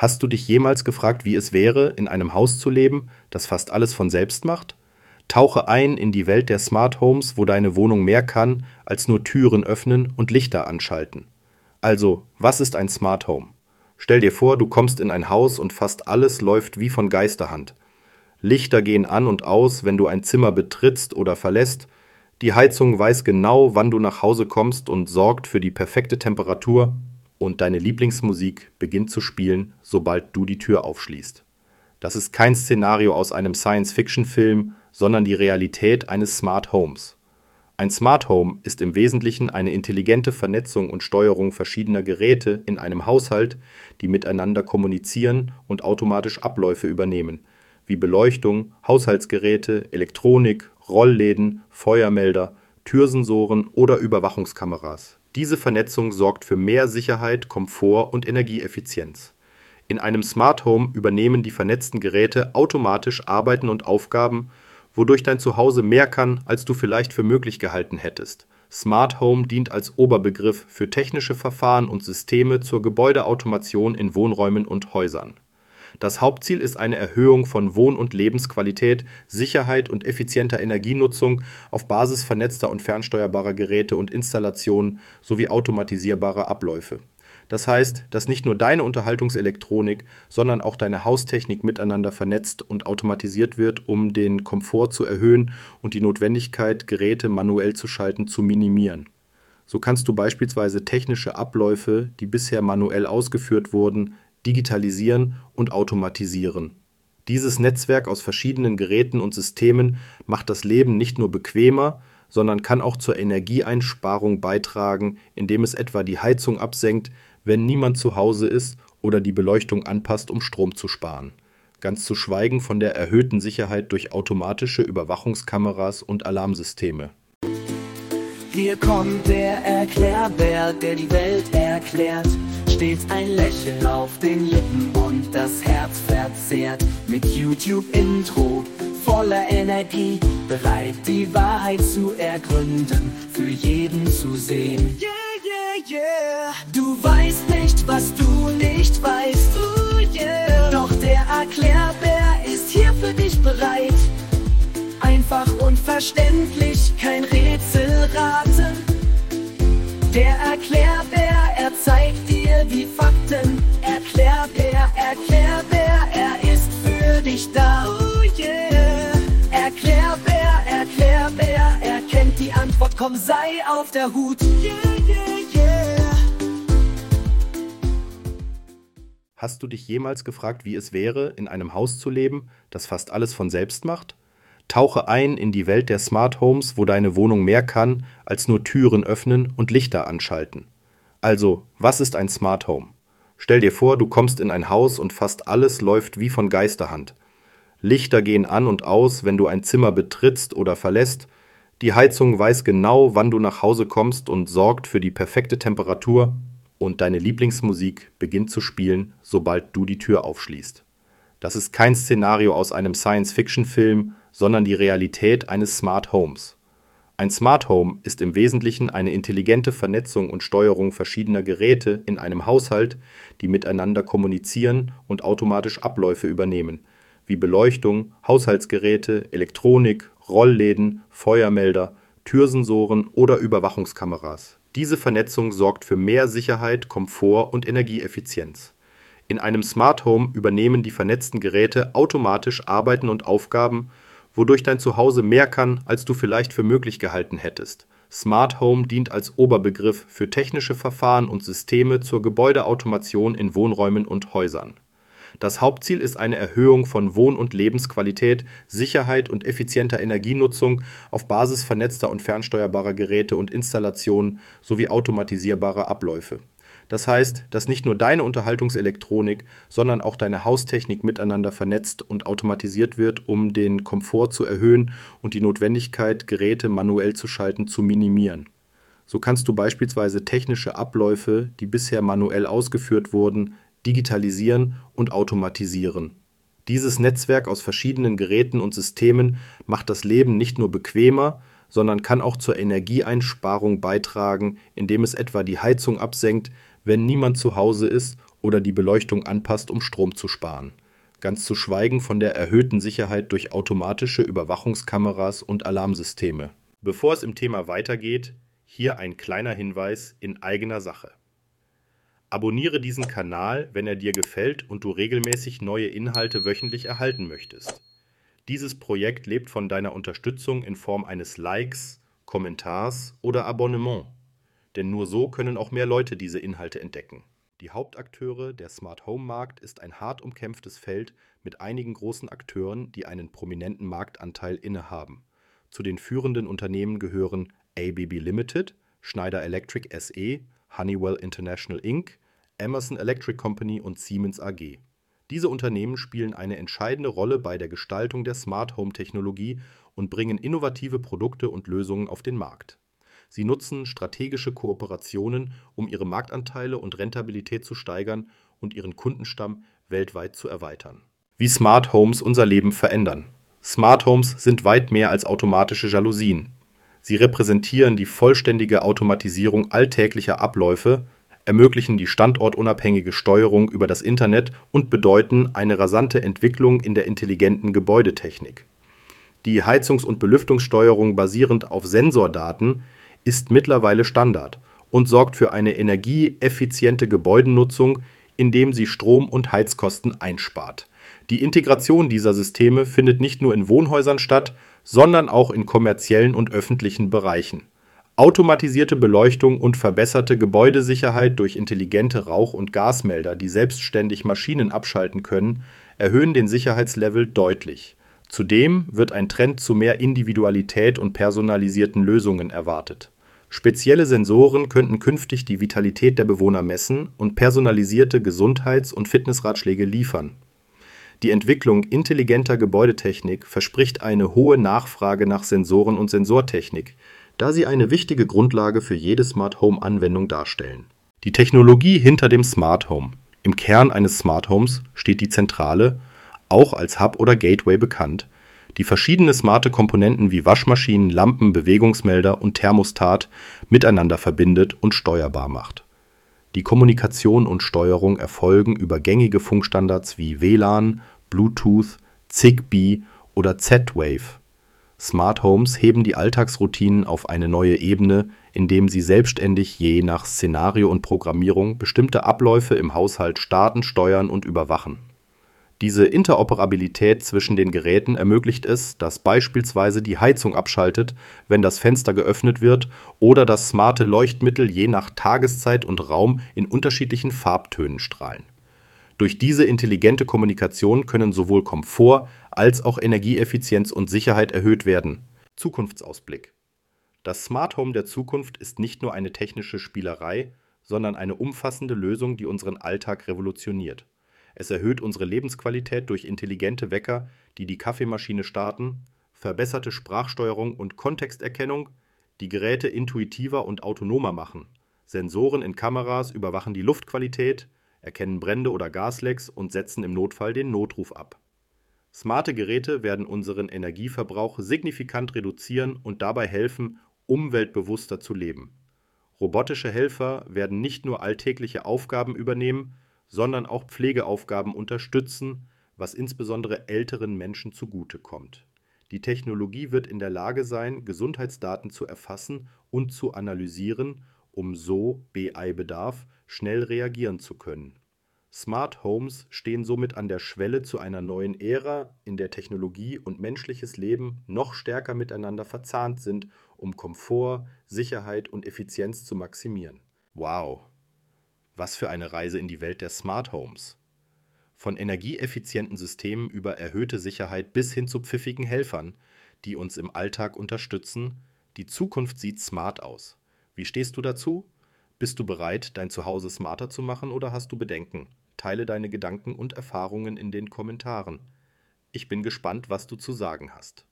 Hast du dich jemals gefragt, wie es wäre, in einem Haus zu leben, das fast alles von selbst macht? Tauche ein in die Welt der Smart Homes, wo deine Wohnung mehr kann, als nur Türen öffnen und Lichter anschalten. Also, was ist ein Smart Home? Stell dir vor, du kommst in ein Haus und fast alles läuft wie von Geisterhand. Lichter gehen an und aus, wenn du ein Zimmer betrittst oder verlässt, die Heizung weiß genau, wann du nach Hause kommst und sorgt für die perfekte Temperatur und deine Lieblingsmusik beginnt zu spielen, sobald du die Tür aufschließt. Das ist kein Szenario aus einem Science-Fiction-Film, sondern die Realität eines Smart Homes. Ein Smart Home ist im Wesentlichen eine intelligente Vernetzung und Steuerung verschiedener Geräte in einem Haushalt, die miteinander kommunizieren und automatisch Abläufe übernehmen, wie Beleuchtung, Haushaltsgeräte, Elektronik, Rollläden, Feuermelder, Türsensoren oder Überwachungskameras diese Vernetzung sorgt für mehr Sicherheit, Komfort und Energieeffizienz. In einem Smart Home übernehmen die vernetzten Geräte automatisch Arbeiten und Aufgaben, wodurch dein Zuhause mehr kann, als du vielleicht für möglich gehalten hättest. Smart Home dient als Oberbegriff für technische Verfahren und Systeme zur Gebäudeautomation in Wohnräumen und Häusern das Hauptziel ist eine Erhöhung von Wohn und Lebensqualität, Sicherheit und effizienter Energienutzung auf Basis vernetzter und fernsteuerbarer Geräte und Installationen sowie automatisierbarer Abläufe. Das heißt, dass nicht nur deine Unterhaltungselektronik, sondern auch deine Haustechnik miteinander vernetzt und automatisiert wird, um den Komfort zu erhöhen und die Notwendigkeit, Geräte manuell zu schalten, zu minimieren. So kannst du beispielsweise technische Abläufe, die bisher manuell ausgeführt wurden, digitalisieren und automatisieren. Dieses Netzwerk aus verschiedenen Geräten und Systemen macht das Leben nicht nur bequemer, sondern kann auch zur Energieeinsparung beitragen, indem es etwa die Heizung absenkt, wenn niemand zu Hause ist oder die Beleuchtung anpasst, um Strom zu sparen. Ganz zu schweigen von der erhöhten Sicherheit durch automatische Überwachungskameras und Alarmsysteme. Hier kommt der Erklärbär, der die Welt erklärt stets ein Lächeln auf den Lippen und das Herz verzehrt. Mit YouTube-Intro voller Energie, bereit die Wahrheit zu ergründen, für jeden zu sehen. Yeah, yeah, yeah. Du weißt nicht, was du nicht weißt. Ooh, yeah. Doch der Erklärbär ist hier für dich bereit. Einfach und verständlich, kein Rätselraten. Der Erklärbär, Komm, sei auf der Hut. Yeah, yeah, yeah. Hast du dich jemals gefragt, wie es wäre, in einem Haus zu leben, das fast alles von selbst macht? Tauche ein in die Welt der Smart Homes, wo deine Wohnung mehr kann, als nur Türen öffnen und Lichter anschalten. Also, was ist ein Smart Home? Stell dir vor, du kommst in ein Haus und fast alles läuft wie von Geisterhand. Lichter gehen an und aus, wenn du ein Zimmer betrittst oder verlässt, die Heizung weiß genau, wann du nach Hause kommst und sorgt für die perfekte Temperatur, und deine Lieblingsmusik beginnt zu spielen, sobald du die Tür aufschließt. Das ist kein Szenario aus einem Science-Fiction-Film, sondern die Realität eines Smart Homes. Ein Smart Home ist im Wesentlichen eine intelligente Vernetzung und Steuerung verschiedener Geräte in einem Haushalt, die miteinander kommunizieren und automatisch Abläufe übernehmen, wie Beleuchtung, Haushaltsgeräte, Elektronik, Rollläden, Feuermelder, Türsensoren oder Überwachungskameras. Diese Vernetzung sorgt für mehr Sicherheit, Komfort und Energieeffizienz. In einem Smart Home übernehmen die vernetzten Geräte automatisch Arbeiten und Aufgaben wodurch dein Zuhause mehr kann, als du vielleicht für möglich gehalten hättest. Smart Home dient als Oberbegriff für technische Verfahren und Systeme zur Gebäudeautomation in Wohnräumen und Häusern. Das Hauptziel ist eine Erhöhung von Wohn und Lebensqualität, Sicherheit und effizienter Energienutzung auf Basis vernetzter und fernsteuerbarer Geräte und Installationen sowie automatisierbarer Abläufe das heißt, dass nicht nur deine Unterhaltungselektronik, sondern auch deine Haustechnik miteinander vernetzt und automatisiert wird, um den Komfort zu erhöhen und die Notwendigkeit, Geräte manuell zu schalten, zu minimieren. So kannst du beispielsweise technische Abläufe, die bisher manuell ausgeführt wurden, digitalisieren und automatisieren. Dieses Netzwerk aus verschiedenen Geräten und Systemen macht das Leben nicht nur bequemer, sondern kann auch zur Energieeinsparung beitragen, indem es etwa die Heizung absenkt, wenn niemand zu Hause ist oder die Beleuchtung anpasst, um Strom zu sparen. Ganz zu schweigen von der erhöhten Sicherheit durch automatische Überwachungskameras und Alarmsysteme. Bevor es im Thema weitergeht, hier ein kleiner Hinweis in eigener Sache. Abonniere diesen Kanal, wenn er dir gefällt und du regelmäßig neue Inhalte wöchentlich erhalten möchtest. Dieses Projekt lebt von deiner Unterstützung in Form eines Likes, Kommentars oder Abonnement. Denn nur so können auch mehr Leute diese Inhalte entdecken. Die Hauptakteure der Smart Home Markt ist ein hart umkämpftes Feld mit einigen großen Akteuren, die einen prominenten Marktanteil innehaben. Zu den führenden Unternehmen gehören ABB Limited, Schneider Electric SE, Honeywell International Inc., Emerson Electric Company und Siemens AG. Diese Unternehmen spielen eine entscheidende Rolle bei der Gestaltung der Smart-Home-Technologie und bringen innovative Produkte und Lösungen auf den Markt. Sie nutzen strategische Kooperationen, um ihre Marktanteile und Rentabilität zu steigern und ihren Kundenstamm weltweit zu erweitern. Wie Smart Homes unser Leben verändern. Smart Homes sind weit mehr als automatische Jalousien. Sie repräsentieren die vollständige Automatisierung alltäglicher Abläufe ermöglichen die standortunabhängige Steuerung über das Internet und bedeuten eine rasante Entwicklung in der intelligenten Gebäudetechnik. Die Heizungs und Belüftungssteuerung basierend auf Sensordaten ist mittlerweile Standard und sorgt für eine energieeffiziente Gebäudenutzung, indem sie Strom und Heizkosten einspart. Die Integration dieser Systeme findet nicht nur in Wohnhäusern statt, sondern auch in kommerziellen und öffentlichen Bereichen Automatisierte Beleuchtung und verbesserte Gebäudesicherheit durch intelligente Rauch und Gasmelder, die selbstständig Maschinen abschalten können, erhöhen den Sicherheitslevel deutlich. Zudem wird ein Trend zu mehr Individualität und personalisierten Lösungen erwartet. Spezielle Sensoren könnten künftig die Vitalität der Bewohner messen und personalisierte Gesundheits und Fitnessratschläge liefern. Die Entwicklung intelligenter Gebäudetechnik verspricht eine hohe Nachfrage nach Sensoren und Sensortechnik da sie eine wichtige Grundlage für jede Smart-Home-Anwendung darstellen. Die Technologie hinter dem Smart Home. Im Kern eines Smart Homes steht die Zentrale, auch als Hub oder Gateway bekannt, die verschiedene smarte Komponenten wie Waschmaschinen, Lampen, Bewegungsmelder und Thermostat miteinander verbindet und steuerbar macht. Die Kommunikation und Steuerung erfolgen über gängige Funkstandards wie WLAN, Bluetooth, Zigbee oder Z-Wave Smart Homes heben die Alltagsroutinen auf eine neue Ebene, indem sie selbstständig je nach Szenario und Programmierung bestimmte Abläufe im Haushalt starten, steuern und überwachen. Diese Interoperabilität zwischen den Geräten ermöglicht es, dass beispielsweise die Heizung abschaltet, wenn das Fenster geöffnet wird, oder dass smarte Leuchtmittel je nach Tageszeit und Raum in unterschiedlichen Farbtönen strahlen durch diese intelligente Kommunikation können sowohl Komfort als auch Energieeffizienz und Sicherheit erhöht werden. Zukunftsausblick Das Smart Home der Zukunft ist nicht nur eine technische Spielerei, sondern eine umfassende Lösung, die unseren Alltag revolutioniert. Es erhöht unsere Lebensqualität durch intelligente Wecker, die die Kaffeemaschine starten, verbesserte Sprachsteuerung und Kontexterkennung, die Geräte intuitiver und autonomer machen. Sensoren in Kameras überwachen die Luftqualität, erkennen Brände oder Gaslecks und setzen im Notfall den Notruf ab. Smarte Geräte werden unseren Energieverbrauch signifikant reduzieren und dabei helfen, umweltbewusster zu leben. Robotische Helfer werden nicht nur alltägliche Aufgaben übernehmen, sondern auch Pflegeaufgaben unterstützen, was insbesondere älteren Menschen zugutekommt. Die Technologie wird in der Lage sein, Gesundheitsdaten zu erfassen und zu analysieren, um so BI-Bedarf schnell reagieren zu können. Smart Homes stehen somit an der Schwelle zu einer neuen Ära, in der Technologie und menschliches Leben noch stärker miteinander verzahnt sind, um Komfort, Sicherheit und Effizienz zu maximieren. Wow, was für eine Reise in die Welt der Smart Homes. Von energieeffizienten Systemen über erhöhte Sicherheit bis hin zu pfiffigen Helfern, die uns im Alltag unterstützen, die Zukunft sieht smart aus. Wie stehst du dazu? Bist du bereit, dein Zuhause smarter zu machen oder hast du Bedenken? Teile deine Gedanken und Erfahrungen in den Kommentaren. Ich bin gespannt, was du zu sagen hast.